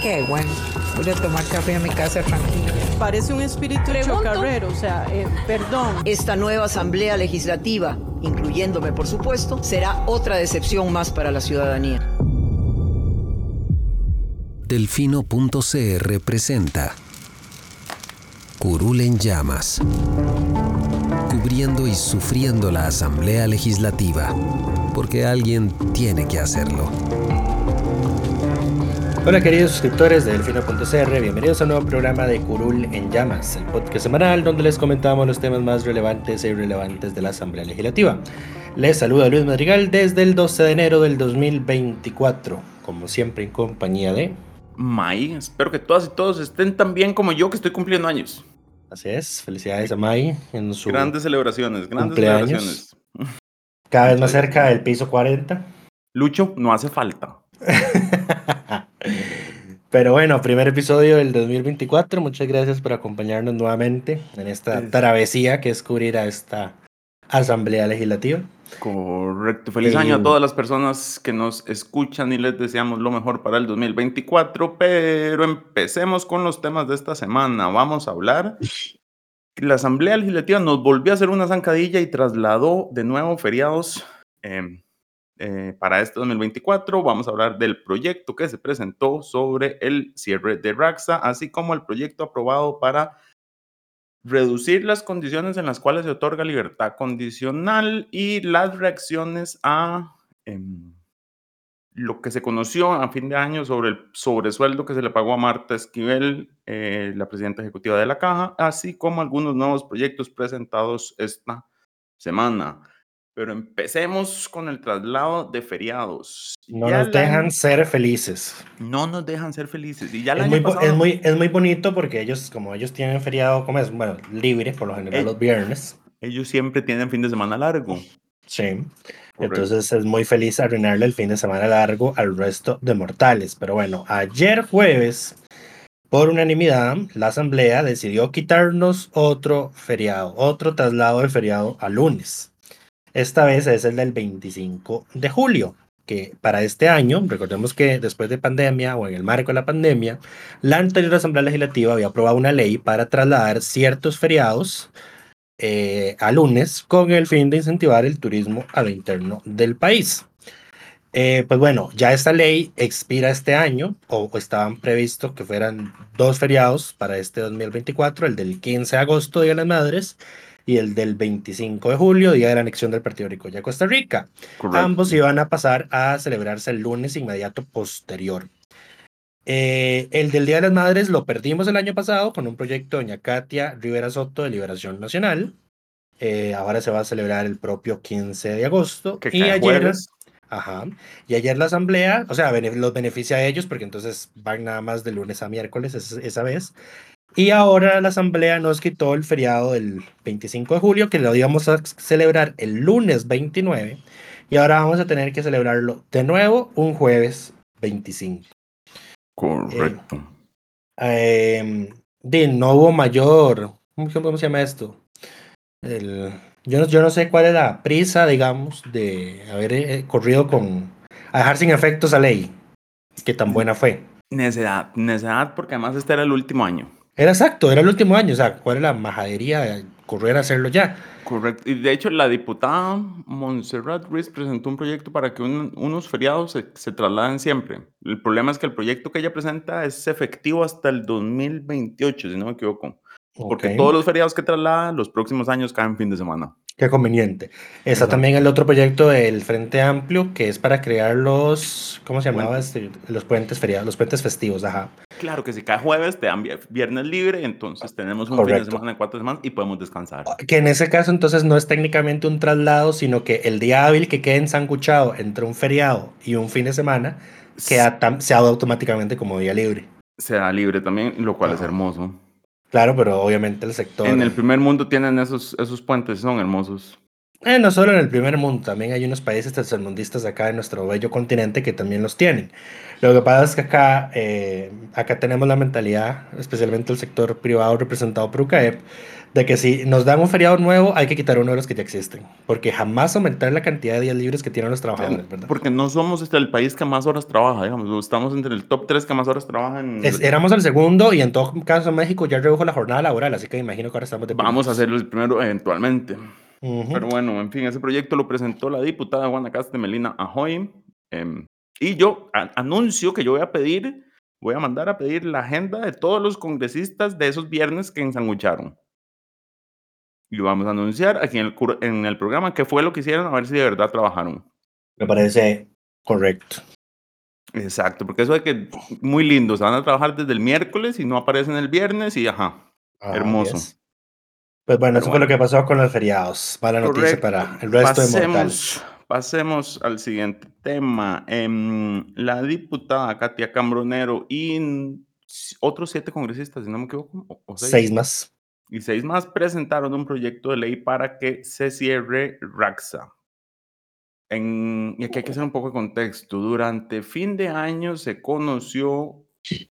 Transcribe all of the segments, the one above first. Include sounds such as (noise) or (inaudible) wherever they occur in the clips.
Qué bueno. Voy a tomar café a mi casa tranquilo. Parece un espíritu chocarrero, o sea, eh, perdón. Esta nueva Asamblea Legislativa, incluyéndome por supuesto, será otra decepción más para la ciudadanía. Delfino.cr presenta Curul en llamas. Cubriendo y sufriendo la Asamblea Legislativa. Porque alguien tiene que hacerlo. Hola queridos suscriptores de Delfino.cr, bienvenidos a un nuevo programa de Curul en Llamas, el podcast semanal donde les comentamos los temas más relevantes e irrelevantes de la Asamblea Legislativa. Les saluda Luis Madrigal desde el 12 de enero del 2024, como siempre en compañía de... May, espero que todas y todos estén tan bien como yo que estoy cumpliendo años. Así es, felicidades a May en su... Grandes celebraciones, grandes cumpleaños. celebraciones. Cada vez más cerca del piso 40. Lucho, no hace falta. (laughs) Pero bueno, primer episodio del 2024. Muchas gracias por acompañarnos nuevamente en esta travesía que es cubrir a esta Asamblea Legislativa. Correcto. Feliz año a todas las personas que nos escuchan y les deseamos lo mejor para el 2024. Pero empecemos con los temas de esta semana. Vamos a hablar. La Asamblea Legislativa nos volvió a hacer una zancadilla y trasladó de nuevo feriados eh, eh, para este 2024. Vamos a hablar del proyecto que se presentó sobre el cierre de Raxa, así como el proyecto aprobado para reducir las condiciones en las cuales se otorga libertad condicional y las reacciones a em, lo que se conoció a fin de año sobre el sobresueldo que se le pagó a Marta Esquivel, eh, la presidenta ejecutiva de la Caja, así como algunos nuevos proyectos presentados esta semana. Pero empecemos con el traslado de feriados. No Ya nos dejan ser felices. no nos dejan ser felices. Y ya Es muy, pasado- es, muy, es muy bonito porque ellos, como ellos tienen feriado, como es, bueno, libre por lo general Eh. los viernes. ellos siempre tienen fin de semana largo. Sí. Entonces es muy feliz arruinarle el fin de semana largo al resto de mortales. Pero bueno, ayer jueves, por unanimidad, la Asamblea decidió quitarnos otro feriado, otro traslado de feriado a lunes. Esta vez es el del 25 de julio, que para este año, recordemos que después de pandemia o en el marco de la pandemia, la anterior Asamblea Legislativa había aprobado una ley para trasladar ciertos feriados eh, a lunes con el fin de incentivar el turismo a lo interno del país. Eh, pues bueno, ya esta ley expira este año, o, o estaban previstos que fueran dos feriados para este 2024, el del 15 de agosto, Día de las Madres, y el del 25 de julio, Día de la Anexión del Partido de Ricoya a Costa Rica. Correcto. Ambos iban a pasar a celebrarse el lunes inmediato posterior. Eh, el del Día de las Madres lo perdimos el año pasado con un proyecto de doña Katia Rivera Soto de Liberación Nacional. Eh, ahora se va a celebrar el propio 15 de agosto. Que y ayer, jueves. ajá, y ayer la asamblea, o sea, los beneficia a ellos porque entonces van nada más de lunes a miércoles es- esa vez. Y ahora la asamblea nos quitó el feriado del 25 de julio, que lo íbamos a celebrar el lunes 29, y ahora vamos a tener que celebrarlo de nuevo un jueves 25. Correcto. Eh, de, no hubo mayor, ¿cómo, se- llama esto? El- yo, no, yo no sé cuál es la prisa, digamos, de haber eh, corrido con, a dejar sin efectos a ley, que tan buena fue. Necedad, necedad porque además este era el último año. Era exacto, era el último año, o sea, cuál era la majadería de correr a hacerlo ya. Correcto. Y de hecho, la diputada Montserrat Ruiz presentó un proyecto para que un- unos feriados se, se trasladen siempre. El problema es que el proyecto que ella presenta es efectivo hasta el 2028, si no me equivoco. Porque todos los feriados que traslada, los próximos años caen fin de semana. Qué conveniente. Está Exacto. también el otro proyecto del Frente Amplio, que es para crear los, ¿cómo se llamaba? Este? Los puentes feriados, los puentes festivos, ajá. Claro que si cada jueves te dan viernes libre, entonces tenemos un fin de semana de cuatro semanas y podemos descansar. Que en ese caso entonces no es técnicamente un traslado, sino que el día hábil que quede ensanguchado entre un feriado y un fin de semana queda se da automáticamente como día libre. Se da libre también, lo cual es hermoso. Claro, pero obviamente el sector... En el primer mundo tienen esos, esos puentes, son hermosos. Eh, no solo en el primer mundo, también hay unos países tercermundistas acá en nuestro bello continente que también los tienen. Lo que pasa es que acá, eh, acá tenemos la mentalidad, especialmente el sector privado representado por UCAEP, de que si nos dan un feriado nuevo hay que quitar uno de los que ya existen, porque jamás aumentar la cantidad de días libres que tienen los trabajadores, ¿verdad? Porque no somos este, el país que más horas trabaja, digamos, estamos entre el top 3 que más horas trabajan. éramos el segundo y en todo caso México ya redujo la jornada laboral, así que imagino que ahora estamos de Vamos a hacerlo el primero eventualmente. Pero bueno, en fin, ese proyecto lo presentó la diputada Guanacaste Melina Ajoy. Em, y yo anuncio que yo voy a pedir, voy a mandar a pedir la agenda de todos los congresistas de esos viernes que ensangucharon. Y vamos a anunciar aquí en el, en el programa qué fue lo que hicieron, a ver si de verdad trabajaron. Me parece correcto. Exacto, porque eso de que muy lindo, se van a trabajar desde el miércoles y no aparecen el viernes y ajá, ah, hermoso. Pues bueno, eso fue lo que pasó con los feriados. Mala noticia para el resto de mortales. Pasemos al siguiente tema. Em, la diputada Katia Cambronero y otros siete congresistas, si no me equivoco. seis. más. Y seis más presentaron un proyecto de ley para que se cierre RAXA. En, y aquí hay que hacer un poco de contexto. Durante fin de año se conoció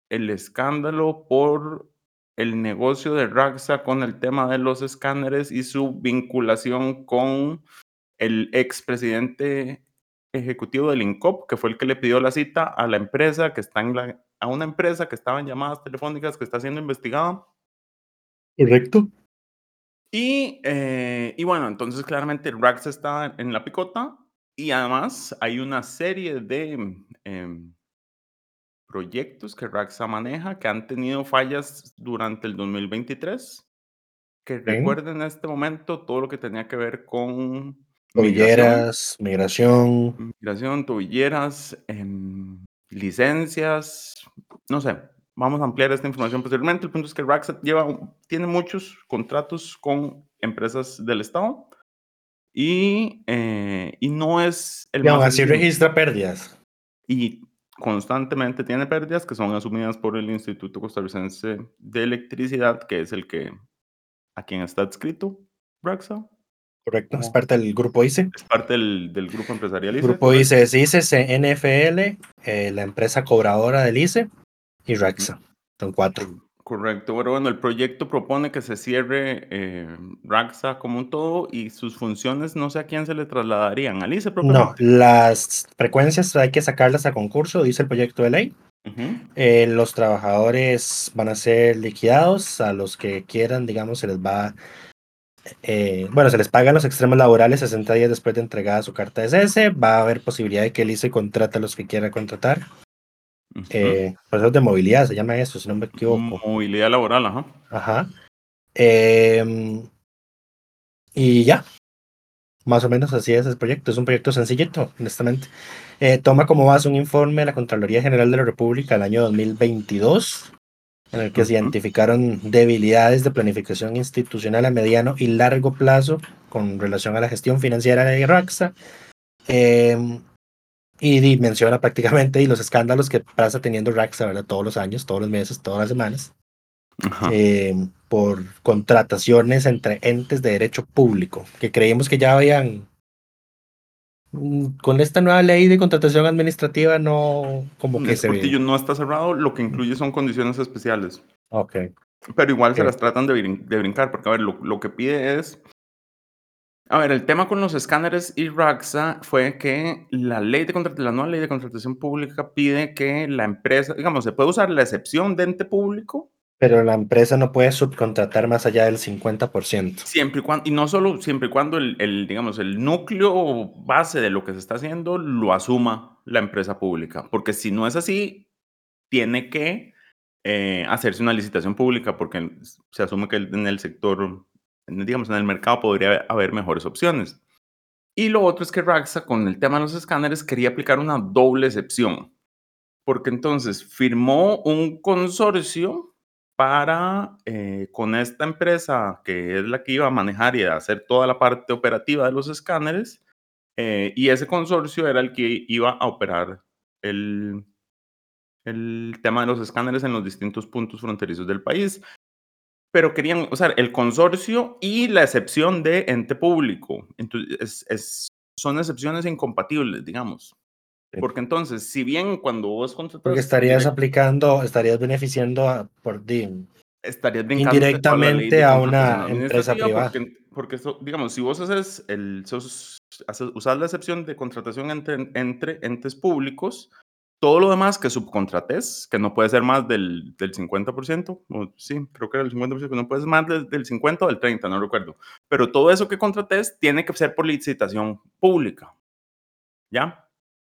el escándalo por el negocio de Raxa con el tema de los escáneres y su vinculación con el expresidente ejecutivo del INCOP, que fue el que le pidió la cita a la empresa que está en la, a una empresa que estaba en llamadas telefónicas que está siendo investigada. Correcto. Y, eh, y bueno, entonces claramente Raxa está en la picota y además hay una serie de em, proyectos que Raxa maneja que han tenido fallas durante el 2023. Que recuerden en este momento todo lo que tenía que ver con tobilleras, migración, migración, tobilleras, em, licencias, no sé. Vamos a ampliar esta información posteriormente. El punto es que Raxa lleva, tiene muchos contratos con empresas del Estado y, eh, y no es el más así registra pérdidas. Y constantemente tiene pérdidas que son asumidas por el Instituto Costarricense de Electricidad, que es el que a quien está adscrito Braxa. Correcto, es parte del grupo ICE. Es parte del, del grupo empresarial ICE. Grupo ICE es ICE, NFL, eh, la empresa cobradora del ICE y Raxa. Son cuatro. Correcto, pero bueno, el proyecto propone que se cierre eh, Raxa como un todo y sus funciones no sé a quién se le trasladarían, ¿al ICE No, las frecuencias hay que sacarlas a concurso, dice el proyecto de ley. Eh, los trabajadores van a ser liquidados, a los que quieran, digamos, se les va, eh, bueno, se les pagan los extremos laborales 60 días después de entregada su carta de cese, va a haber posibilidad de que el ICE contrate a los que quiera contratar. Eh, procesos de movilidad se llama eso, si no me equivoco. Movilidad laboral, ajá. Ajá. Em, y ya. Más o menos así es el proyecto. Es un proyecto sencillito, honestamente. Eh, toma como base un informe de la Contraloría General de la República del año 2022, en el que se identificaron debilidades de planificación institucional a mediano y largo plazo con relación a la gestión financiera de RAXA. Eh, y, menciona prácticamente y los escándalos que pasa teniendo Raxa, ¿verdad? Todos los años, todos los meses, todas las semanas. Eh, por contrataciones entre entes de derecho público, que creímos que ya habían, mm, con esta nueva ley de contratación administrativa, no como que se ve. no está cerrado, lo que incluye son condiciones especiales. Ok. Pero igual se las tratan de, de, brincar, porque a ver, lo, lo que pide es a ver, el tema con los escáneres y RAXA fue que la ley de contratación, la nueva ley de contratación pública pide que la empresa, digamos, se puede usar la excepción de ente público. Pero la empresa no puede subcontratar más allá del 50%. Siempre y cuando, y no solo siempre y cuando el, digamos, el núcleo base de lo que se está haciendo lo asuma la empresa pública. Porque si no es así, tiene que eh, hacerse una licitación pública porque se asume que en el sector digamos, en el mercado podría haber mejores opciones. Y lo otro es que Raxa, con el tema de los escáneres, quería aplicar una doble excepción. porque entonces firmó un consorcio para, eh, con esta empresa que es la que iba a manejar y a hacer toda la parte operativa de los escáneres, eh, y ese consorcio era el que iba a operar el, el tema de los escáneres en los distintos puntos fronterizos del país. Pero querían usar el consorcio y la excepción de ente público. Entonces, es, son excepciones incompatibles, digamos. Porque entonces, si bien cuando vos contratas... Porque estarías aplicando, estarías beneficiando a, por DIM. Estarías indirectamente a una empresa privada. Porque, digamos, si vos haces el, usas la excepción de contratación entre, entre entes públicos, todo lo demás que subcontrates, que no puede ser más del, del 50%, o, sí, creo que era el 50%, que no puede ser más del, del 50 o del 30, no recuerdo. Pero todo eso que contrates tiene que ser por licitación pública. ¿Ya?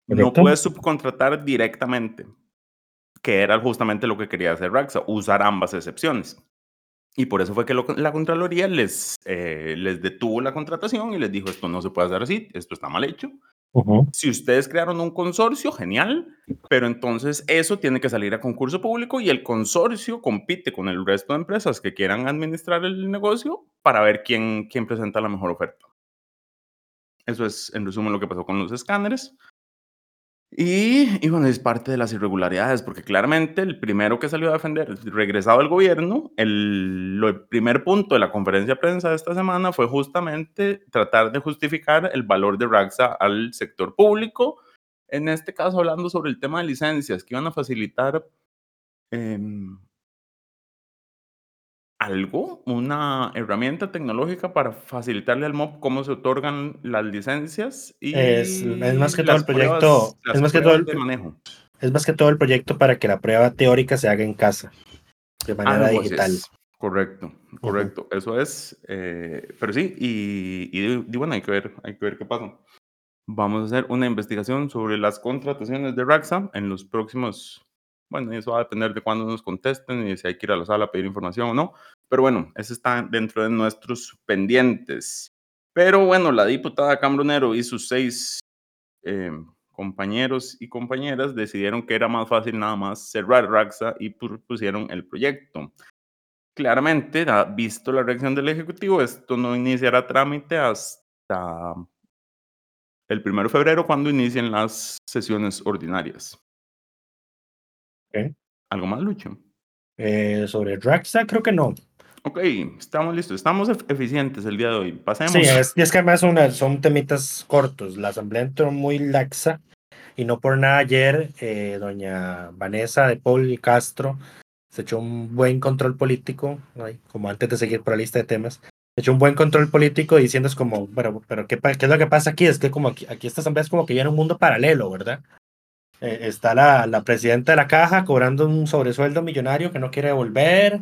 No puedes subcontratar directamente, que era justamente lo que quería hacer Raxa, usar ambas excepciones. Y por eso fue que la Contraloría les, eh, les detuvo la contratación y les dijo, esto no se puede hacer así, esto está mal hecho. Si ustedes crearon un consorcio, genial, pero entonces eso tiene que salir a concurso público y el consorcio compite con el resto de empresas que quieran administrar el negocio para ver quién, quién presenta la mejor oferta. Eso es, en resumen, lo que pasó con los escáneres. Y, bueno, es parte de las irregularidades, porque claramente el primero que salió a defender, regresado al gobierno, el, el, primer punto de la conferencia de prensa de esta semana fue justamente tratar de justificar el valor de Raxa al sector público, en este caso hablando sobre el tema de licencias, que iban a facilitar eh, algo, una herramienta tecnológica para facilitarle al MOB cómo se otorgan las licencias y es, más que todo el proyecto, es más que todo el manejo. Es más que todo el proyecto para que la prueba teórica se haga en casa de manera digital. Correcto, correcto, eso es. Eh, pero sí, y, y, bueno, hay que ver, hay que ver qué pasa. Vamos a hacer una investigación sobre las contrataciones de Raxa en los próximos bueno, eso va a depender de cuándo nos contesten y si hay que ir a la sala a pedir información o no. Pero bueno, eso está dentro de nuestros pendientes. Pero bueno, la diputada Cambronero y sus seis eh, compañeros y compañeras decidieron que era más fácil nada más cerrar Raxa y pusieron el proyecto. Claramente, visto la reacción del Ejecutivo, esto no iniciará trámite hasta el 1 de febrero, cuando inicien las sesiones ordinarias. ¿Algo más, Lucho? Eh, sobre Raxa, creo que no. Ok, estamos listos. Estamos eficientes el día de hoy. Pasemos. Sí, es, y es que además son, son temitas cortos. La asamblea entró muy laxa y no por nada ayer eh, doña Vanessa de Paul Castro se echó un buen control político, como antes de seguir por la lista de temas, se echó un buen control político diciendo es como, pero, pero ¿qué, ¿qué, es lo que pasa aquí? Es que como aquí, aquí esta asamblea es como que ya en un mundo paralelo, ¿verdad? Eh, está la, la, presidenta de la caja cobrando un sobresueldo millonario que no quiere devolver.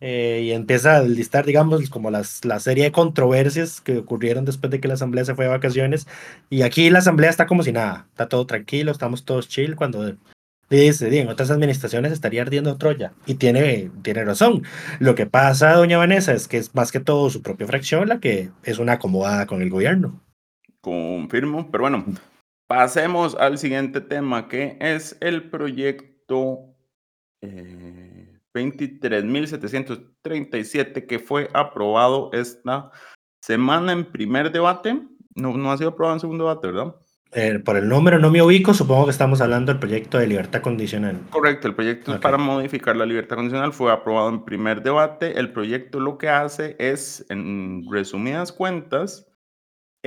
Eh, y empieza a listar, digamos, como las, la serie de controversias que ocurrieron después de que la asamblea se fue de vacaciones. Y aquí la asamblea está como si nada, está todo tranquilo, estamos todos chill. Cuando dice, en otras administraciones estaría ardiendo Troya. Y tiene, tiene razón. Lo que pasa, doña Vanessa, es que es más que todo su propia fracción la que es una acomodada con el gobierno. Confirmo, pero bueno, Pasemos al siguiente tema, que es el proyecto eh, 23.737 que fue aprobado esta semana en primer debate. No, no ha sido aprobado en segundo debate, ¿verdad? Eh, por el número no me ubico, supongo que estamos hablando del proyecto de libertad condicional. Correcto, el proyecto para modificar la libertad condicional fue aprobado en primer debate. El proyecto lo que hace es, en resumidas cuentas,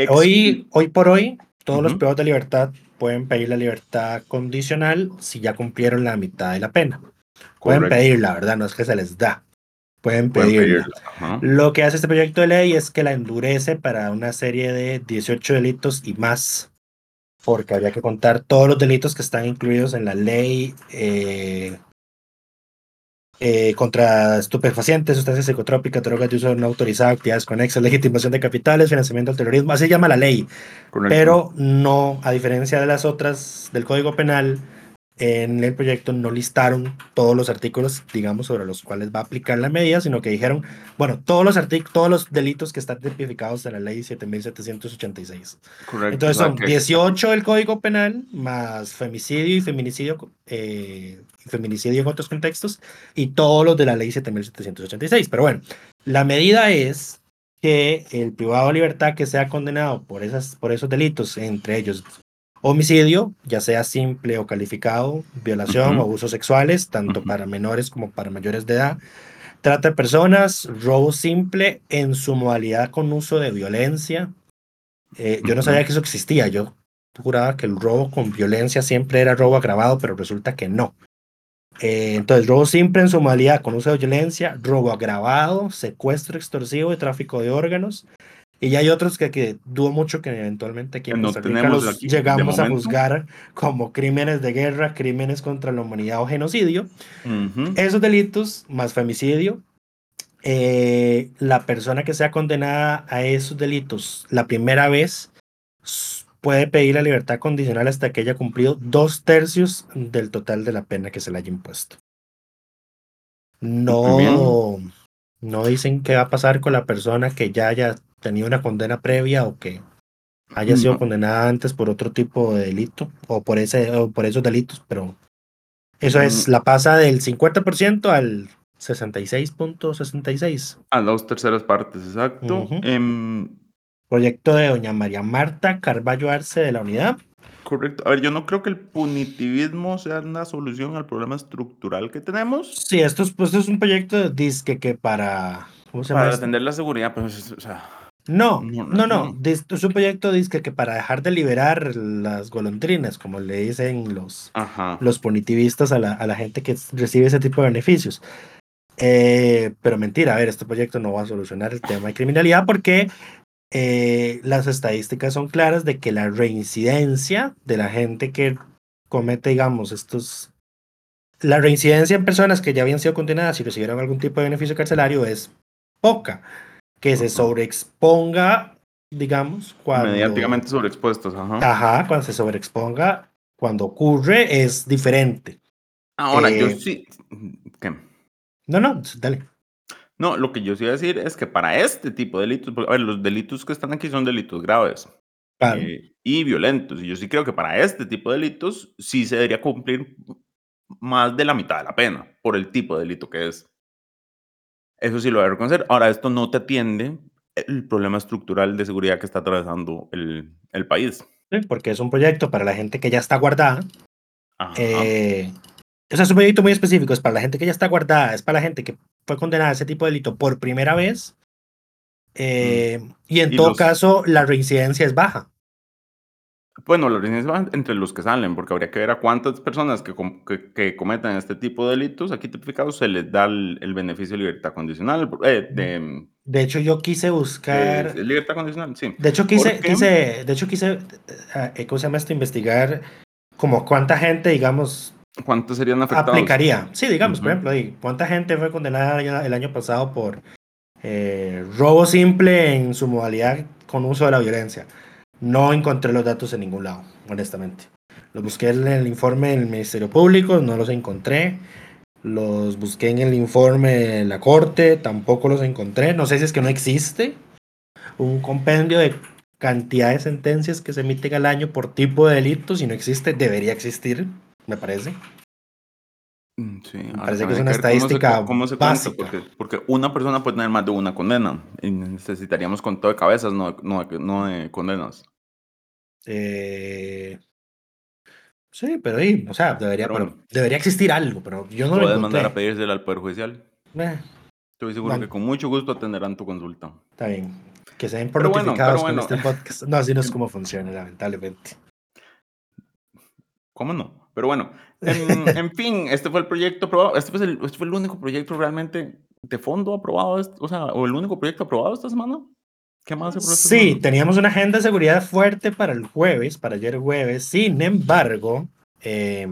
hoy, hoy por hoy, todos los privados de libertad pueden pedir la libertad condicional si ya cumplieron la mitad de la pena. Pueden pedirla, ¿verdad? No es que se les da. Pueden pedirla. Lo que hace este proyecto de ley es que la endurece para una serie de 18 delitos y más, porque habría que contar todos los delitos que están incluidos en la ley eh, eh, contra estupefacientes, sustancias psicotrópicas, drogas de uso no autorizado, actividades conexas, legitimación de capitales, financiamiento del terrorismo, así se llama la ley. Pero no, a diferencia de las otras del Código Penal, en el proyecto no listaron todos los artículos, digamos, sobre los cuales va a aplicar la medida, sino que dijeron, bueno, todos los artículos, todos los delitos que están tipificados en la ley 7786. Correcto. Entonces son que- 18 del Código Penal, más femicidio y feminicidio, eh, y feminicidio en otros contextos, y todos los de la ley 7786. Pero bueno, la medida es que el privado de libertad que sea condenado por, esas, por esos delitos, entre ellos homicidio, ya sea simple o calificado, violación o abusos sexuales, tanto para menores como para mayores de edad, trata de personas, robo simple en su modalidad con uso de violencia. Eh, yo no sabía que eso existía, yo juraba que el robo con violencia siempre era robo agravado, pero resulta que no. Eh, entonces, robo simple en su modalidad con uso de violencia, robo agravado, secuestro extorsivo y tráfico de órganos. Y hay otros que, que dudo mucho que eventualmente aquí en Costa Rica los aquí, llegamos a juzgar como crímenes de guerra, crímenes contra la humanidad o genocidio. Ujú. Esos delitos, más femicidio, eh, la persona que sea condenada a esos delitos la primera vez puede pedir la libertad condicional hasta que haya cumplido dos tercios del total de la pena que se le haya impuesto. No, no dicen qué va a pasar con la persona que ya haya tenido una condena previa o que haya sido No. condenada antes por otro tipo de delito o por ese o por esos delitos, pero eso es Mm. la pasa del 50% al 66.66. A dos terceras partes, exacto. Em, Proyecto de doña María Marta Carballo Arce de la Unidad. correcto. A ver, yo no creo que el punitivismo sea una solución al problema estructural que tenemos. Sí, esto es, pues, esto es un proyecto de disque que para ¿cómo se llama Para esto? atender la seguridad, pues, o sea, No, No, no, no, Es un proyecto disque que para dejar de liberar las golondrinas, como le dicen los, ajá. los punitivistas a la, a la gente que recibe ese tipo de beneficios. Eh, pero mentira, a ver, este proyecto no va a solucionar el tema de criminalidad porque eh, las estadísticas son claras de que la reincidencia de la gente que comete, digamos, estos... La reincidencia en personas que ya habían sido condenadas y recibieron algún tipo de beneficio carcelario es poca. Que se sobreexponga, digamos, cuando... Mediáticamente sobreexpuestos, ajá. Ajá, cuando se sobreexponga, cuando ocurre, es diferente. Ahora, yo eh, sí. ¿Qué? No, no, dale. No, lo que yo sí iba a decir es que para este tipo de delitos, porque, a ver, los delitos que están aquí son delitos graves Claro. eh, y violentos. Y yo sí creo que para este tipo de delitos sí se debería cumplir más de la mitad de la pena por el tipo de delito que es. Eso sí lo voy a reconocer. Ahora, esto no te atiende el problema estructural de seguridad que está atravesando el, el país. Sí, porque es un proyecto para la gente que ya está guardada. Ajá. Eh, o sea, es un proyecto muy específico, es para la gente que ya está guardada, es para la gente que fue condenada a ese tipo de delito por primera vez. eh, Y en Y todo los- caso, la reincidencia es baja. Bueno, la residencia va entre los que salen, porque habría que ver a cuántas personas que, com- que, que cometan este tipo de delitos aquí tipificados se les da el, el beneficio de libertad condicional. eh, de, De hecho, yo quise buscar. de- libertad condicional, sí. De hecho, quise, quise, de hecho, quise, eh, ¿cómo se llama esto? Investigar como cuánta gente, digamos, ¿Cuántos serían afectados? aplicaría. Sí, digamos, por Ujú. ejemplo, ahí, ¿cuánta gente fue condenada el año- el año pasado por eh, robo simple en su modalidad con uso de la violencia? No encontré los datos en ningún lado, honestamente. Los busqué en el informe del Ministerio Público, no los encontré. Los busqué en el informe de la Corte, tampoco los encontré. No sé si es que no existe un compendio de cantidad de sentencias que se emiten al año por tipo de delito. Si no existe, debería existir, me parece. Mm, Sí, parece que es una cómo se estadística cómo se básica. porque, porque una persona puede tener más de una condena y necesitaríamos conteo de cabezas, no, de- no, no de condenas. Eh, sí, pero ahí, o sea, debería, Pero pero bueno. debería existir algo, pero yo no lo Puedes mandar a pedírsela al Poder Judicial. Eh, Estoy seguro que con mucho gusto atenderán tu consulta. está bien. Que se den por bueno, notificados con este podcast. No, así no es como funciona, lamentablemente. ¿Cómo no? Pero bueno, en, en fin, este fue el proyecto aprobado. Este fue el, este fue el único proyecto realmente de fondo aprobado, o sea, o el único proyecto aprobado esta semana. ¿Qué más se Sí, semana? teníamos una agenda de seguridad fuerte para el jueves, para ayer jueves. Sin embargo, eh,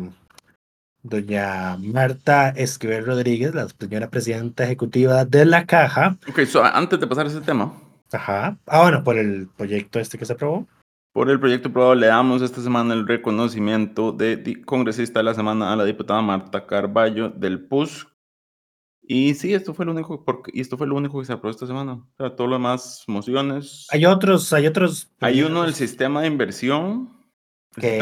doña Marta Esquivel Rodríguez, la señora presidenta ejecutiva de la Caja, Ok, so, antes de pasar a ese tema, ajá, ah, bueno, por el proyecto este que se aprobó. Por el proyecto aprobado le damos esta semana el reconocimiento de congresista de la semana a la diputada Marta Carballo del PUS. Y sí, esto fue lo único, porque, y esto fue lo único que se aprobó esta semana. O sea, todo lo demás, mociones. Hay otros, hay otros. Hay uno del sistema de inversión. Que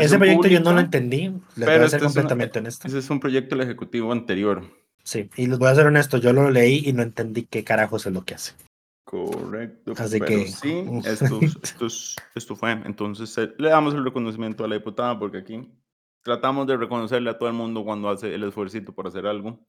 ese, proyecto yo no lo entendí. Les voy a ser este completamente honesto. Ese es un proyecto del Ejecutivo anterior. Sí, y les voy a ser honesto, yo lo leí y no entendí qué carajos es lo que hace. Correcto. Así que. Sí, esto, esto, esto, fue. Entonces, eh, le damos el reconocimiento a la diputada porque aquí tratamos de reconocerle a todo el mundo cuando hace el esfuerzo por hacer algo.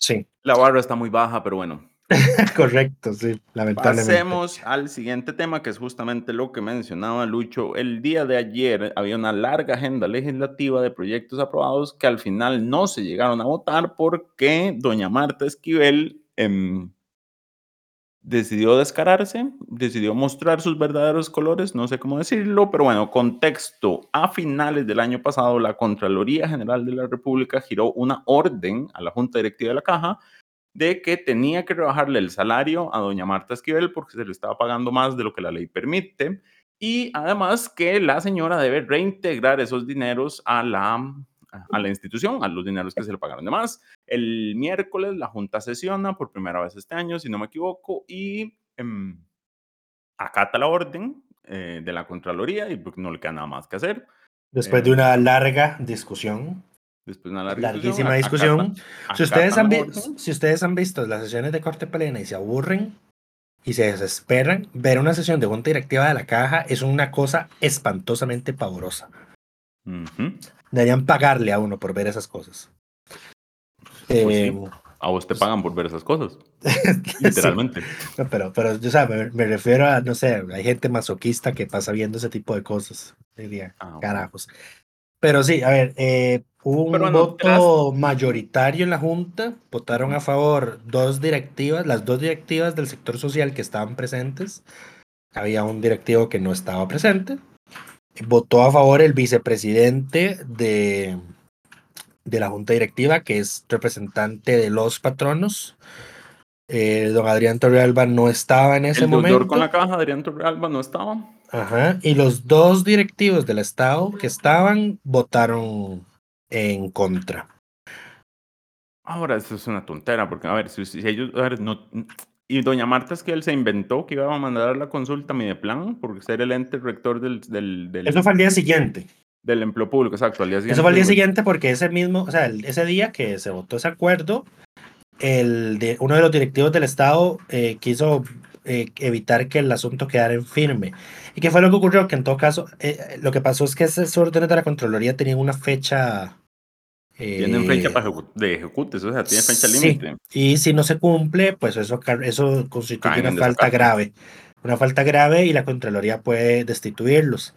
Sí. La barra está muy baja, pero bueno. (laughs) Correcto, sí, lamentablemente. Pasemos al siguiente tema, que es justamente lo que mencionaba Lucho. El día de ayer había una larga agenda legislativa de proyectos aprobados que al final no se llegaron a votar porque doña Marta Esquivel eh, decidió descararse, decidió mostrar sus verdaderos colores, no sé cómo decirlo, pero bueno, contexto. A finales del año pasado, la Contraloría General de la República giró una orden a la Junta Directiva de la Caja de que tenía que rebajarle el salario a doña Marta Esquivel porque se le estaba pagando más de lo que la ley permite y además que la señora debe reintegrar esos dineros a la a la institución, a los dineros que se le pagaron de más. El miércoles la Junta sesiona por primera vez este año, si no me equivoco, y eh, acata la orden eh, de la Contraloría y pues, no le queda nada más que hacer. Después de em, una larga discusión. Después de una larguísima discusión. si, ustedes han si ustedes han visto las sesiones de corte plena y se aburren y se desesperan, ver una sesión de junta directiva de la caja es una cosa espantosamente pavorosa. Deberían pagarle a uno por ver esas cosas. Pues eh, a vos te pagan por ver esas cosas. (laughs) Literalmente. pero, pero yo sea, me, refiero a, no sé, hay gente masoquista que pasa viendo ese tipo de cosas. Diría, ah, carajos. Pero sí, a ver, eh, hubo un voto mayoritario en la Junta. Votaron a favor dos directivas, las dos directivas del sector social que estaban presentes. Había un directivo que no estaba presente votó a favor el vicepresidente de, de la junta directiva, que es representante de los patronos. Eh, don Adrián Torrealba no estaba en ese el momento. con la caja, Adrián Torrealba no estaba. Ajá, y los dos directivos del Estado que estaban votaron en contra. Ahora, eso es una tontera, porque, a ver, si, ellos, a ver, no, y doña Marta es que él se inventó que iba a mandar la consulta a mi de plan por ser el ente rector del, del, Eso fue al día siguiente. Del empleo público, exacto, al día siguiente. Eso fue al día siguiente porque ese mismo, o sea, ese día que se votó ese acuerdo, el de, uno de los directivos del Estado eh, quiso eh, evitar que el asunto quedara en firme. ¿Y qué fue lo que ocurrió? Que en todo caso, eh, lo que pasó es que esos órdenes de la Contraloría tenían una fecha tienen fecha para de ejecutes, o sea, tiene fecha límite. Y si no se cumple, pues eso, eso constituye una falta grave. Una falta grave y la Contraloría puede destituirlos.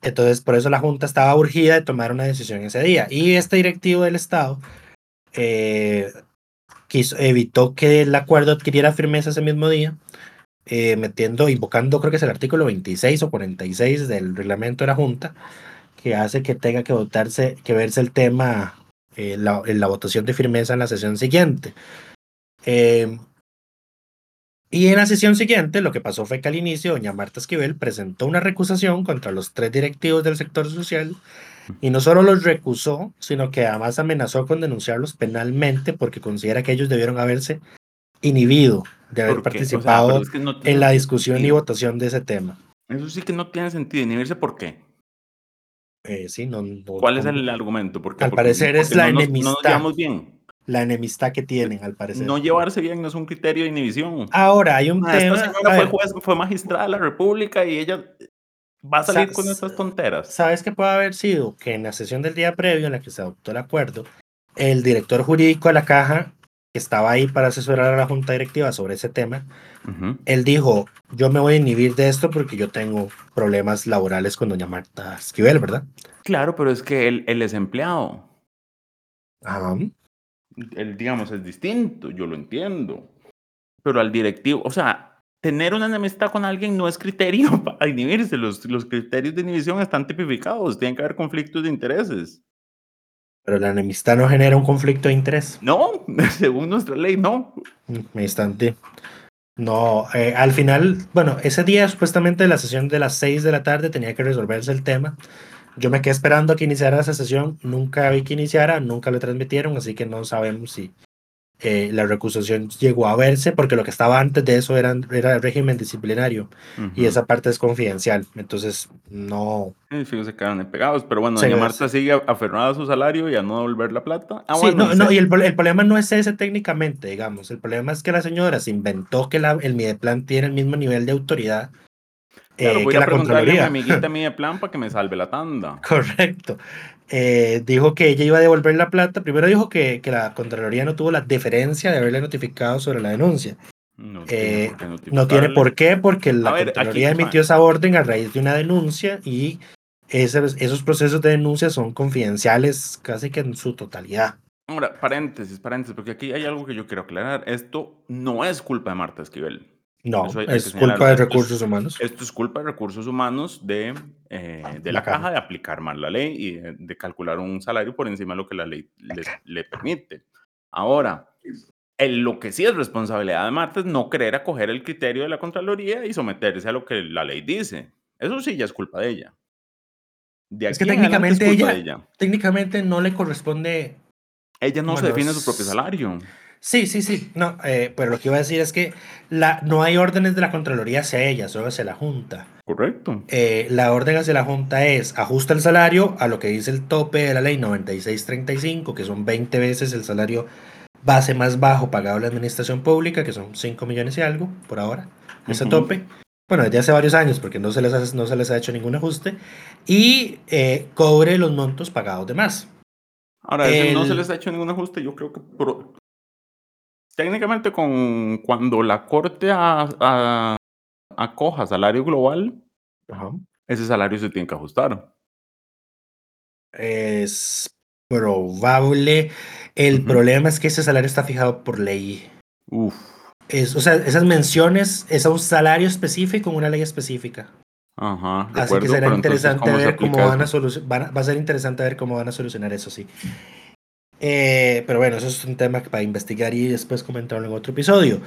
Entonces, por eso la Junta estaba urgida de tomar una decisión ese día. Y este directivo del Estado eh, quiso, evitó que el acuerdo adquiriera firmeza ese mismo día, eh, metiendo, invocando, creo que es el artículo 26 o 46 del reglamento de la Junta, que hace que tenga que votarse, que verse el tema eh, la, en la votación de firmeza en la sesión siguiente. Eh, y en la sesión siguiente, lo que pasó fue que al inicio, doña Marta Esquivel presentó una recusación contra los tres directivos del sector social y no solo los recusó, sino que además amenazó con denunciarlos penalmente porque considera que ellos debieron haberse inhibido de haber participado en la discusión y votación de ese tema. Eso sí que no tiene sentido. ¿Inhibirse por qué? Eh, sí, no, ¿Cuál es el argumento? Porque, al parecer es la enemistad. bien. La enemistad que tienen, al parecer. No llevarse bien no es un criterio de inhibición. Ahora, hay un ah, tema. Esta señora fue, fue magistrada de la República y ella va a salir con esas tonteras. ¿Sabes qué puede haber sido? Que en la sesión del día previo en la que se adoptó el acuerdo, el director jurídico de la caja que estaba ahí para asesorar a la junta directiva sobre ese tema, él dijo, yo me voy a inhibir de esto porque yo tengo problemas laborales con doña Marta Esquivel, ¿verdad? Claro, pero es que él, él es empleado. Ajá. Él, digamos, es distinto, yo lo entiendo. Pero al directivo, o sea, tener una enemistad con alguien no es criterio (laughs) para inhibirse. Los, los criterios de inhibición están tipificados, tienen que haber conflictos de intereses. Pero la enemistad no genera un conflicto de interés. No, (laughs) según nuestra ley, no. Me instante. No, eh, al final, bueno, ese día supuestamente la sesión de las 6 de la tarde tenía que resolverse el tema. Yo me quedé esperando a que iniciara esa sesión, nunca vi que iniciara, nunca lo transmitieron, así que no sabemos si eh, la recusación llegó a verse, porque lo que estaba antes de eso era, era el régimen disciplinario y esa parte es confidencial, entonces no. Sí, se quedan pegados, pero bueno, doña Marta sigue aferrada a su salario y a no devolver la plata. Ah, sí, no, no, y el, el, problema no es ese técnicamente, digamos, el problema es que la señora se inventó que la, el Mideplan tiene el mismo nivel de autoridad Claro, eh, voy que a la preguntarle a mi amiguita mía (laughs) plan para que me salve la tanda. Correcto. Eh, dijo que ella iba a devolver la plata. Primero dijo que, que, la Contraloría no tuvo la deferencia de haberle notificado sobre la denuncia. No, tiene, por qué no tiene por qué, porque la Contraloría emitió esa orden a raíz de una denuncia y esos, esos procesos de denuncia son confidenciales casi que en su totalidad. Ahora, paréntesis, paréntesis, porque aquí hay algo que yo quiero aclarar. Esto no es culpa de Marta Esquivel. No, es culpa de recursos humanos. Esto es culpa de recursos humanos de, eh, de la, caja, de aplicar mal la ley y de, calcular un salario por encima de lo que la ley le, permite. Ahora, el, lo que sí es responsabilidad de Marta es no querer acoger el criterio de la Contraloría y someterse a lo que la ley dice. Eso sí ya es culpa de ella. De es que técnicamente ella, técnicamente no le corresponde. Ella no se define su propio salario. Sí, sí, sí. No, eh, pero lo que iba a decir es que la, no hay órdenes de la Contraloría hacia ella, solo hacia la Junta. Correcto. Eh, la orden hacia la Junta es ajusta el salario a lo que dice el tope de la ley 9635, que son 20 veces el salario base más bajo pagado a la administración pública, que son 5 millones y algo por ahora, ese tope. Bueno, desde hace varios años, porque no se les, ha, no se les ha hecho ningún ajuste. Y eh, cobre los montos pagados de más. Ahora, no se les ha hecho ningún ajuste, yo creo que técnicamente con cuando la corte a, acoja salario global, ese salario se tiene que ajustar. Es probable. El problema es que ese salario está fijado por ley. Uf. Es, o sea, esas menciones es a un salario específico en una ley específica. Ajá. Así que será interesante ver cómo van a solucionar. Va a ser interesante ver cómo van a solucionar eso, sí. Eh, pero bueno, eso es un tema para investigar y después comentarlo en otro episodio.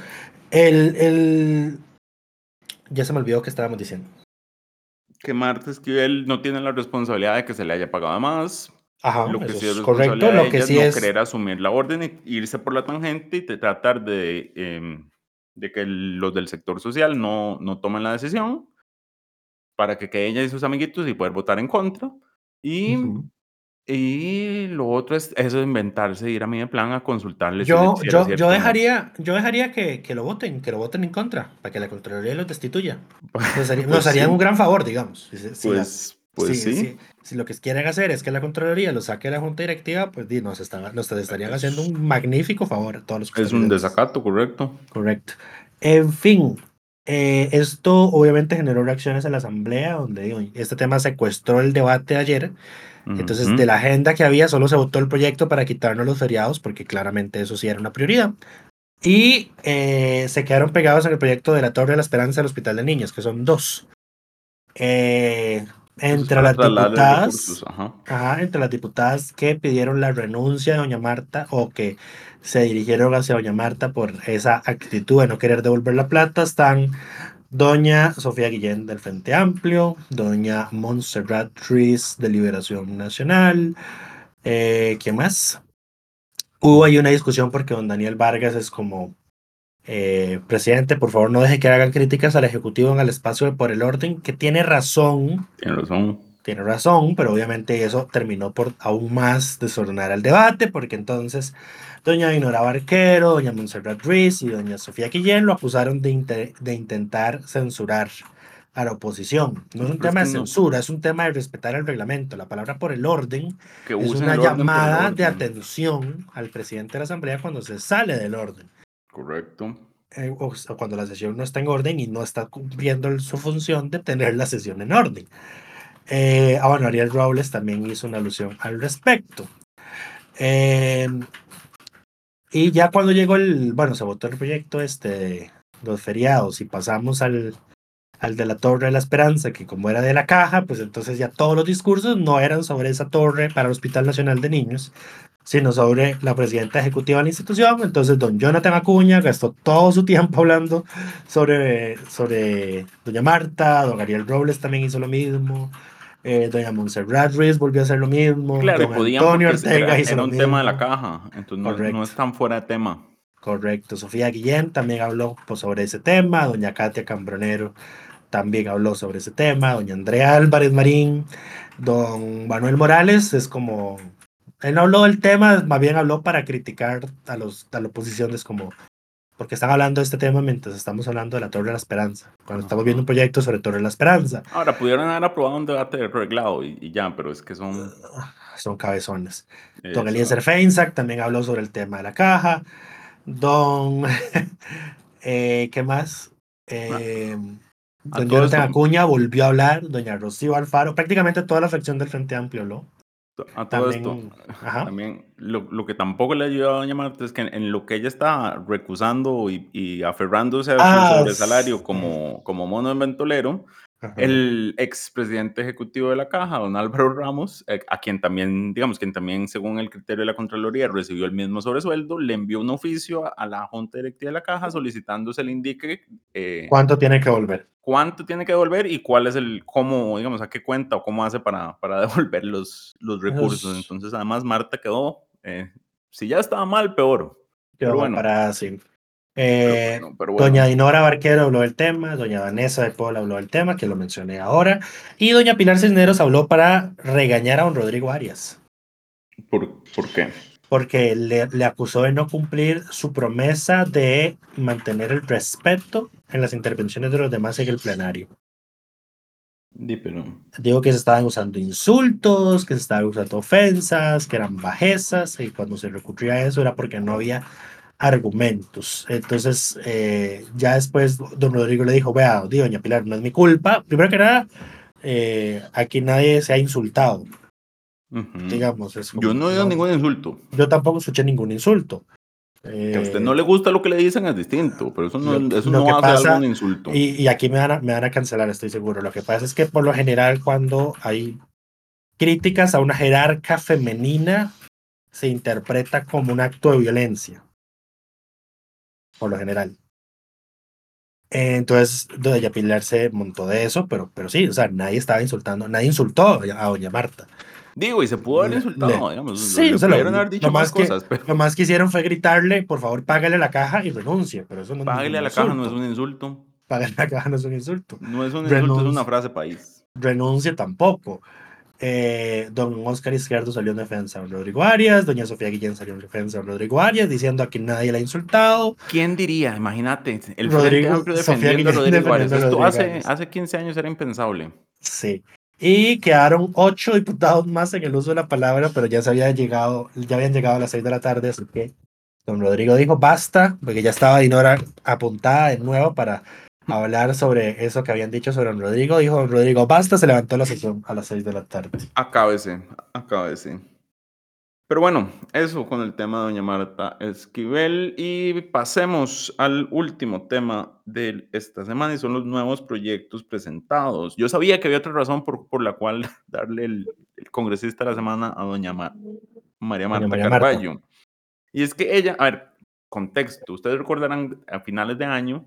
El, el... Ya se me olvidó que estábamos diciendo. Que Marta Esquivel no tiene la responsabilidad de que se le haya pagado más. Ajá, lo que sí es correcto. Lo que sí es no querer asumir la orden y irse por la tangente y tratar de, em, de que los del sector social no, no tomen la decisión para que, que ella y sus amiguitos y poder votar en contra. Y y lo otro es eso de inventarse, ir a mi plan a consultarles. Yo, yo, yo dejaría, yo dejaría que, que, lo voten, que lo voten en contra, para que la Contraloría los destituya. (laughs) Nos, haría, pues harían un gran favor, digamos. Si, pues, pues sí. Si, lo que quieren hacer es que la Contraloría lo saque de la Junta Directiva, pues nos, están, nos estarían haciendo un magnífico favor a todos los Es un desacato, correcto. Correcto. En fin, eh, esto obviamente generó reacciones en la Asamblea, donde digo, este tema secuestró el debate ayer. Entonces, de la agenda que había, solo se votó el proyecto para quitarnos los feriados, porque claramente eso sí era una prioridad. Y eh, se quedaron pegados en el proyecto de la Torre de la Esperanza del Hospital de Niños, que son dos. Eh, entre las diputadas, ajá. entre las diputadas que pidieron la renuncia de doña Marta o que se dirigieron hacia doña Marta por esa actitud de no querer devolver la plata, están doña Sofía Guillén del Frente Amplio, doña Montserrat Tris de Liberación Nacional, eh, ¿qué más? Hubo ahí una discusión porque don Daniel Vargas es como eh, presidente, por favor no deje que hagan críticas al Ejecutivo en el espacio por el orden, que tiene razón. Tiene razón. Tiene razón, pero obviamente eso terminó por aún más desordenar el debate, porque entonces Doña Dinora Barquero, doña Montserrat Ruiz y doña Sofía Quillén lo acusaron de, de intentar censurar a la oposición. No es un tema de censura, es un tema de respetar el reglamento. La palabra por el orden es una llamada de atención al presidente de la Asamblea cuando se sale del orden. Correcto. Eh, o, cuando la sesión no está en orden y no está cumpliendo su función de tener la sesión en orden. Eh, ah, bueno, Ariel Robles también hizo una alusión al respecto. Eh, y ya cuando llegó el, bueno, se votó el proyecto este de los feriados y pasamos al, al de la Torre de la Esperanza, que como era de la caja, pues entonces ya todos los discursos no eran sobre esa torre para el Hospital Nacional de Niños, sino sobre la presidenta ejecutiva de la institución. Entonces, don Jonathan Acuña gastó todo su tiempo hablando sobre, sobre doña Marta, don Ariel Robles también hizo lo mismo. Eh, doña Montserrat Ruiz volvió a hacer lo mismo. Claro, don podían Antonio Ortega era, hizo era lo un tema de la caja, entonces no, no es tan fuera de tema. Correcto. Sofía Guillén también habló pues, sobre ese tema. Doña Katia Cambronero también habló sobre ese tema. Doña Andrea Álvarez Marín. Don Manuel Morales es como. Él no habló del tema, más bien habló para criticar a, los, a la oposición. Es como. Porque están hablando de este tema mientras estamos hablando de la Torre de la Esperanza. Cuando estamos viendo un proyecto sobre Torre de la Esperanza. Ahora, pudieron haber aprobado un debate arreglado y, y ya, pero es que son... Son cabezones. Don. Eliezer Feinsack también habló sobre el tema de la caja. Don. (laughs) eh, ¿Qué más? Eh, a don Jonathan Acuña volvió a hablar. Doña Rocío Alfaro. Prácticamente toda la fracción del Frente Amplio habló. A todo También- esto, ajá. también lo, lo que tampoco le ayudó a doña Marta es que en, en lo que ella está recusando y, y aferrándose a Ah, su sobresalario como, como mono en ventolero, Ajá. el expresidente ejecutivo de la caja, don Álvaro Ramos, eh, a quien también, digamos, quien también, según el criterio de la Contraloría, recibió el mismo sobresueldo, le envió un oficio a, la Junta Directiva de la caja solicitando se le indique eh, ¿Cuánto tiene que volver? cuánto tiene que devolver y cuál es el, cómo, digamos, a qué cuenta o cómo hace para, para (laughs) devolver los, los recursos. Entonces, además, Marta quedó, eh, si ya estaba mal, peor. Quedó Pero bueno. para sí. Pero Eh, bueno, pero bueno. Doña Dinora Barquero habló del tema, doña Vanessa de Paul habló del tema, que lo mencioné ahora, y doña Pilar Cisneros habló para regañar a don Rodrigo Arias. ¿Por, por qué? porque le, le acusó de no cumplir su promesa de mantener el respeto en las intervenciones de los demás en el plenario. Digo que se estaban usando insultos, que se estaban usando ofensas, que eran bajezas, y cuando se recurría a eso era porque no había argumentos. Entonces, eh, ya después don Rodrigo le dijo, vea, doña Pilar, no es mi culpa. Primero que nada, eh, aquí nadie se ha insultado, digamos. es como, Yo no he oído ningún insulto. Yo tampoco escuché ningún insulto. Que a usted Eh, no le gusta lo que le dicen es distinto, pero eso no, Lo- eso lo no que hace pasa- algún insulto. Y, y aquí me van, a, me van a cancelar, estoy seguro. Lo que pasa es que por lo general cuando hay críticas a una jerarca femenina, se interpreta como un acto de violencia. Por lo general. Entonces, doña Pilar se montó de eso, pero, pero sí, o sea, nadie estaba insultando, nadie insultó a doña Marta. Digo, y se pudo haber insultado, le- digamos. sí, o sea, lo- haber dicho lo más más que- cosas, pero Lo más que hicieron fue gritarle, por favor, págale la caja y renuncie, pero eso no págale a la caja no es un insulto. Págale la caja no es un insulto. No es un insulto, es una frase país. renuncie tampoco. Eh, don Oscar Izquierdo salió en defensa de Rodrigo Arias, doña Sofía Guillén salió en defensa de Rodrigo Arias, diciendo a que nadie le ha insultado. ¿Quién diría? Imagínate, el Rodrigo- Amplio Sofía defendiendo a Guillén Rodrigo Arias. Esto Rodrigo hace, Arias. hace 15 años era impensable. Sí. Y quedaron ocho diputados más en el uso de la palabra, pero ya se había llegado, ya habían llegado a las seis de la tarde, así que don Rodrigo dijo basta, porque ya estaba Dinora apuntada de nuevo para hablar sobre eso que habían dicho sobre don Rodrigo. Dijo don Rodrigo basta, se levantó la sesión a las seis de la tarde. Acábese, acábese. Pero bueno, eso con el tema de doña Marta Esquivel y pasemos al último tema de esta semana y son los nuevos proyectos presentados. Yo sabía que había otra razón por, por la cual (laughs) darle el, el congresista de la semana a doña Ma- María Marta María Marta. Carballo. Y es que ella, a ver, contexto, ustedes recordarán a finales de año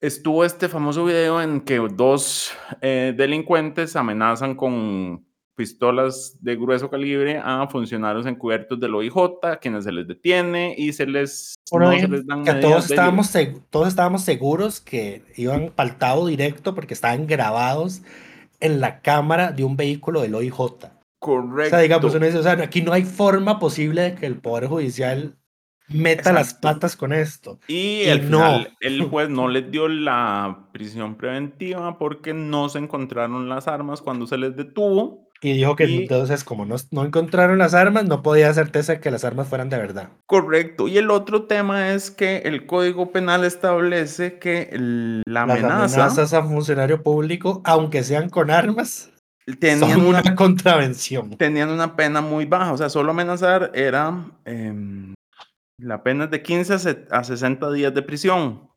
estuvo este famoso video en que dos eh, delincuentes amenazan con pistolas de grueso calibre a funcionarios encubiertos del OIJ, a quienes se les detiene y se les, Bueno, no se les dan que todos estábamos, todos estábamos seguros que iban paltado directo porque estaban grabados en la cámara de un vehículo del OIJ. O Correcto. sea, digamos, o sea, aquí no hay forma posible de que el Poder Judicial meta las patas con esto. Y, Y al no. final el (laughs) juez no les dio la prisión preventiva porque no se encontraron las armas cuando se les detuvo. Y dijo que Y- entonces, como no, no encontraron las armas, no podía certeza que las armas fueran de verdad. Correcto. Y el otro tema es que el Código Penal establece que el- la Las amenaza amenazas a funcionario público, aunque sean con armas, tenían son una una contravención. tenían una pena muy baja, o sea, solo amenazar era em, la pena es de 15 a se- a 60 días de prisión.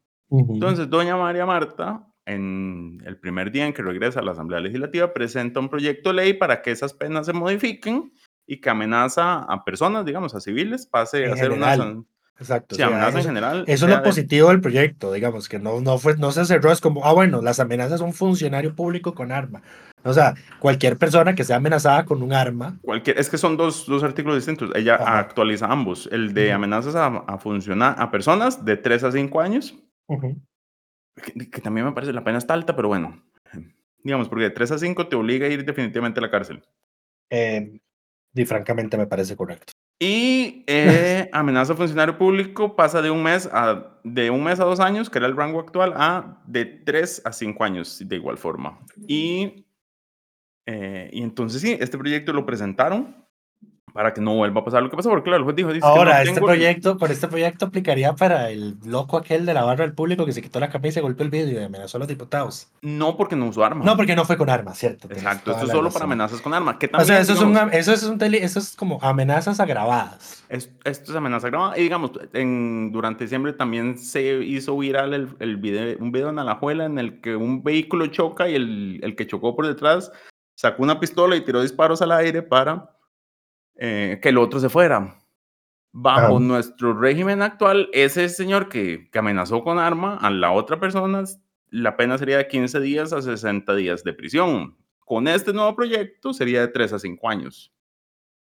Entonces, doña María Marta, en el primer día en que regresa a la Asamblea Legislativa, presenta un proyecto de ley para que esas penas se modifiquen y que amenaza a personas, digamos, a civiles, pase En a ser una... Exacto. Sí, o sea, amenaza en eso, general. eso es lo positivo del proyecto, digamos, que no, no, fue, no se cerró, es como, ah, bueno, las amenazas a un funcionario público con arma. O sea, cualquier persona que sea amenazada con un arma, Cualquier, es que son dos, dos artículos distintos. Ella Ajá. actualiza ambos. El de amenazas a, a funcionar a personas de 3 a 5 años, que, que también me parece la pena está alta, pero bueno. Digamos, porque de 3 a 5 te obliga a ir definitivamente a la cárcel. eh, y francamente me parece correcto. Y eh, (laughs) amenaza a funcionario público pasa de un mes a de un mes a dos años, que era el rango actual, a de 3 a 5 años de igual forma. Y, eh, y entonces sí, este proyecto lo presentaron para que no vuelva a pasar lo que pasó, porque claro, el juez dijo, dice que no Ahora, este tengo- proyecto, por este proyecto aplicaría para el loco aquel de la barra del público que se quitó la camisa y golpeó el vidrio y amenazó a los diputados. No, porque no usó arma. No, porque no fue con armas, ¿cierto? Exacto, esto es solo para razón. amenazas con arma. Que O también, sea, eso es, un, digamos, eso es un tele- eso es como amenazas agravadas. es- esto es amenaza grabada. Y digamos, en, durante diciembre también se hizo viral el, el video, un video en Alajuela en el que un vehículo choca y el, el que chocó por detrás sacó una pistola y tiró disparos al aire para eh, que el otro se fuera. Bajo Ah. nuestro régimen actual, ese señor que, que amenazó con arma a la otra persona, la pena sería de 15 días a 60 días de prisión. Con este nuevo proyecto sería de 3 a 5 años.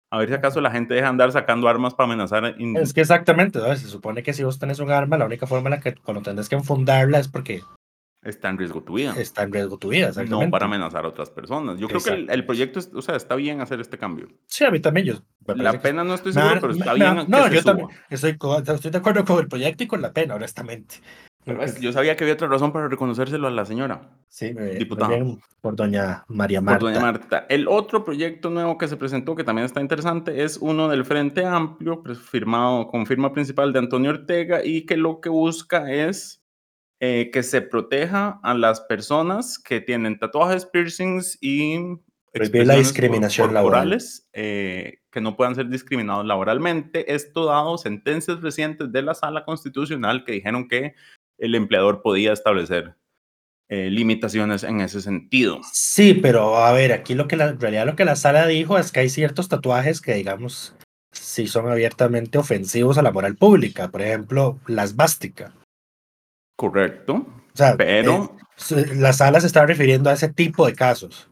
A ver si acaso la gente deja de andar sacando armas para amenazar. Es que exactamente, ¿no? se supone que si vos tenés un arma, la única forma en la que cuando tenés que enfundarla es porque Está en riesgo tu vida. está en riesgo tu vida, exactamente. No para amenazar a otras personas. Yo creo que el, proyecto, es- o sea, está bien hacer este cambio. Sí, a mí también. Yo, me La pena no estoy me seguro, da- pero me- está me bien que No, se yo suba. también estoy, estoy de acuerdo con el proyecto y con la pena, honestamente. Pero es- yo sabía que había otra razón para reconocérselo a la señora. Sí, me- bien por doña María Por Marta. doña Marta. El otro proyecto nuevo que se presentó, que también está interesante, es uno del Frente Amplio, pues, firmado con firma principal de Antonio Ortega, y que lo que busca es eh, que se proteja a las personas que tienen tatuajes, piercings y la discriminación laboral. eh, que no puedan ser discriminados laboralmente. Esto dado sentencias recientes de la Sala Constitucional que dijeron que el empleador podía establecer eh, limitaciones en ese sentido. Sí, pero a ver, aquí lo que la, en realidad lo que la sala dijo es que hay ciertos tatuajes que, digamos, sí son abiertamente ofensivos a la moral pública. Por ejemplo, la esvástica. Correcto. O sea, Pero- eh, la sala se está refiriendo a ese tipo de casos.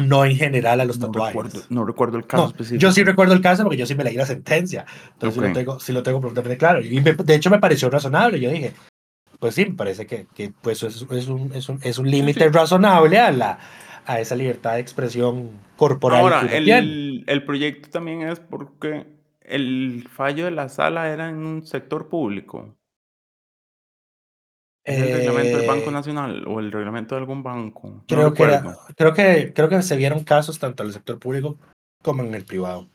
No en general a los No tatuajes. recuerdo, no recuerdo el caso No, específico. yo sí recuerdo el caso porque yo sí me leí la sentencia. Entonces sí Ok. lo tengo, sí lo tengo perfectamente claro. Y me- de hecho me pareció razonable. Yo dije, pues sí, me parece que, que pues es, es un, es un, es un límite razonable a, la, a esa libertad de expresión corporal. Ahora, el, el proyecto también es porque el fallo de la sala era en un sector público. ¿Es el reglamento del Banco Eh, Nacional o el reglamento de algún banco? No creo, que era- creo, que, creo que se vieron casos tanto en el sector público como en el privado.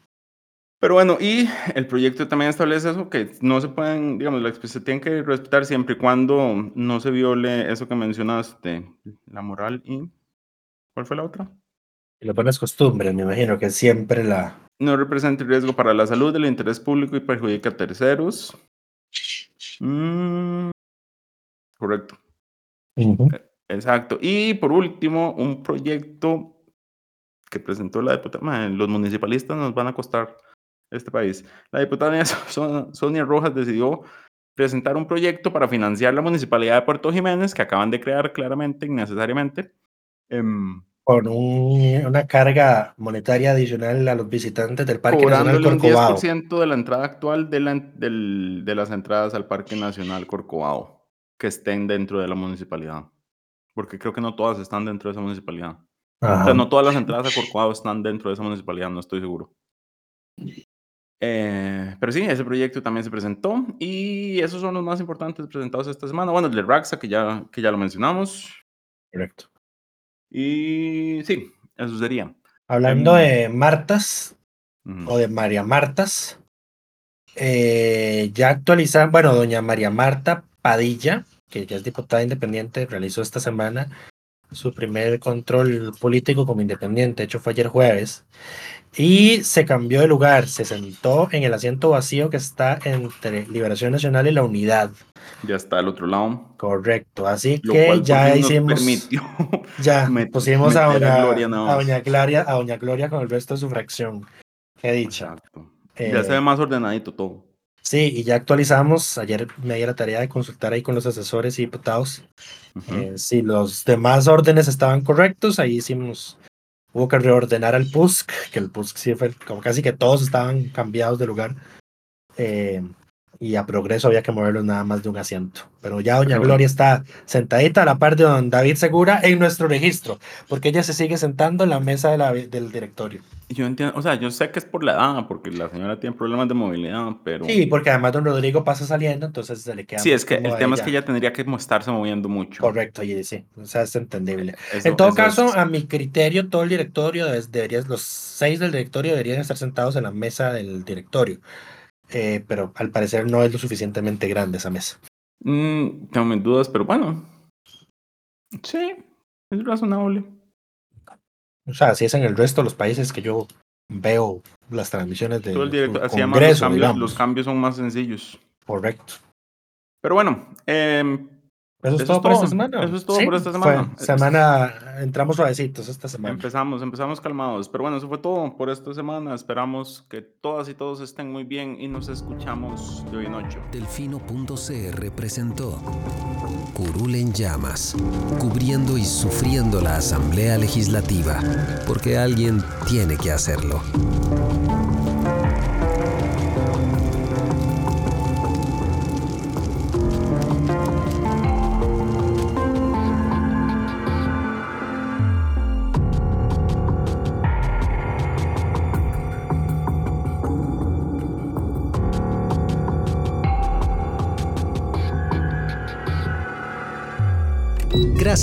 Pero bueno, y el proyecto también establece eso, que no se pueden, digamos, la expresión tienen que respetar siempre y cuando no se viole eso que mencionaste, la moral y... ¿Cuál fue la otra? Y las buenas costumbres, me imagino que siempre la... No representa riesgo para la salud, el interés público y perjudica a terceros. Mm, correcto, exacto. Y por último, un proyecto que presentó la diputada. Los municipalistas nos van a costar este país. La diputada (laughs) Son- Sonia Rojas decidió presentar un proyecto para financiar la municipalidad de Puerto Jiménez, que acaban de crear claramente, innecesariamente. Em, Con un- una carga monetaria adicional a los visitantes del Parque Nacional cobrándole un Corcovado. 10% de la entrada actual de, la en- del- de las entradas al Parque Nacional Corcovado que estén dentro de la municipalidad. Porque creo que no todas están dentro de esa municipalidad. O sea, no todas las entradas a Corcovado están dentro de esa municipalidad, no estoy seguro. Eh, pero sí, ese proyecto también se presentó y esos son los más importantes presentados esta semana. Bueno, el de Raxa, que ya, que ya lo mencionamos. Correcto. Y sí, eso sería. Hablando Em, de Martas o de María Martas, eh, ya actualizan, bueno, doña María Marta Padilla, que ya es diputada independiente, realizó esta semana su primer control político como independiente. De hecho, fue ayer jueves. Y se cambió de lugar, se sentó en el asiento vacío que está entre Liberación Nacional y la Unidad. Ya está al otro lado. Correcto, así que ya hicimos. (laughs) Ya (laughs) pusimos a, doña, Gloria, a doña Gloria, a doña Gloria con el resto de su fracción. Qué dicha. ya se ve eh, más ordenadito todo. Sí, y ya actualizamos. Ayer me di la tarea de consultar ahí con los asesores y diputados. Eh, si los demás órdenes estaban correctos, ahí hicimos hubo que reordenar al PUSC, que el PUSC sí fue como casi que todos estaban cambiados de lugar. Eh, y a progreso había que moverlos nada más de un asiento. Pero ya doña Gloria está sentadita a la par de don David Segura en nuestro registro, porque ella se sigue sentando en la mesa de la, del directorio. Yo entiendo, o sea, yo sé que es por la edad, porque la señora tiene problemas de movilidad, pero... Sí, porque además don Rodrigo pasa saliendo, entonces se le queda... Sí, es que el tema es que ella tendría que estarse moviendo mucho. Correcto, y sí, o sea, es entendible. en todo caso, a mi criterio, todo el directorio, debería, los seis del directorio deberían estar sentados en la mesa del directorio. Eh, pero al parecer no es lo suficientemente grande esa mesa. Mm, tengo mis dudas, pero bueno. Sí, es razonable. O sea, si es en el resto de los países que yo veo las transmisiones de los cambios, los cambios son más sencillos. Correcto. Pero bueno, eh, eso, es todo por esta semana. Eso es todo por esta semana. semana, entramos suavecitos esta semana. Empezamos, empezamos calmados. Pero bueno, eso fue todo por esta semana. Esperamos que todas y todos estén muy bien y nos escuchamos de hoy en ocho. Delfino.cr presentó Curul en llamas, cubriendo y sufriendo la Asamblea Legislativa, porque alguien tiene que hacerlo.